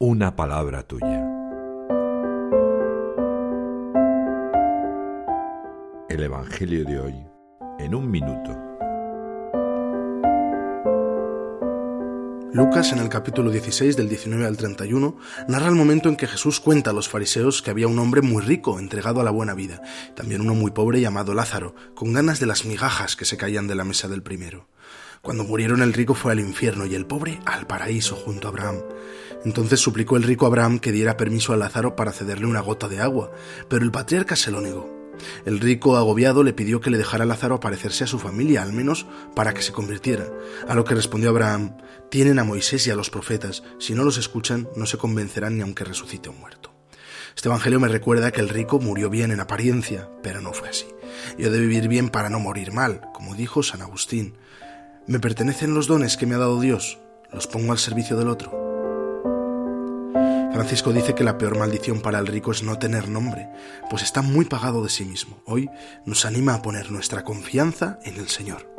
una palabra tuya. El Evangelio de hoy en un minuto. Lucas, en el capítulo 16, del 19 al 31, narra el momento en que Jesús cuenta a los fariseos que había un hombre muy rico, entregado a la buena vida, también uno muy pobre llamado Lázaro, con ganas de las migajas que se caían de la mesa del primero. Cuando murieron el rico fue al infierno y el pobre al paraíso junto a Abraham. Entonces suplicó el rico Abraham que diera permiso a Lázaro para cederle una gota de agua, pero el patriarca se lo negó. El rico, agobiado, le pidió que le dejara a Lázaro aparecerse a su familia, al menos para que se convirtiera. A lo que respondió Abraham, tienen a Moisés y a los profetas, si no los escuchan, no se convencerán ni aunque resucite un muerto. Este Evangelio me recuerda que el rico murió bien en apariencia, pero no fue así. Yo he de vivir bien para no morir mal, como dijo San Agustín. Me pertenecen los dones que me ha dado Dios, los pongo al servicio del otro. Francisco dice que la peor maldición para el rico es no tener nombre, pues está muy pagado de sí mismo. Hoy nos anima a poner nuestra confianza en el Señor.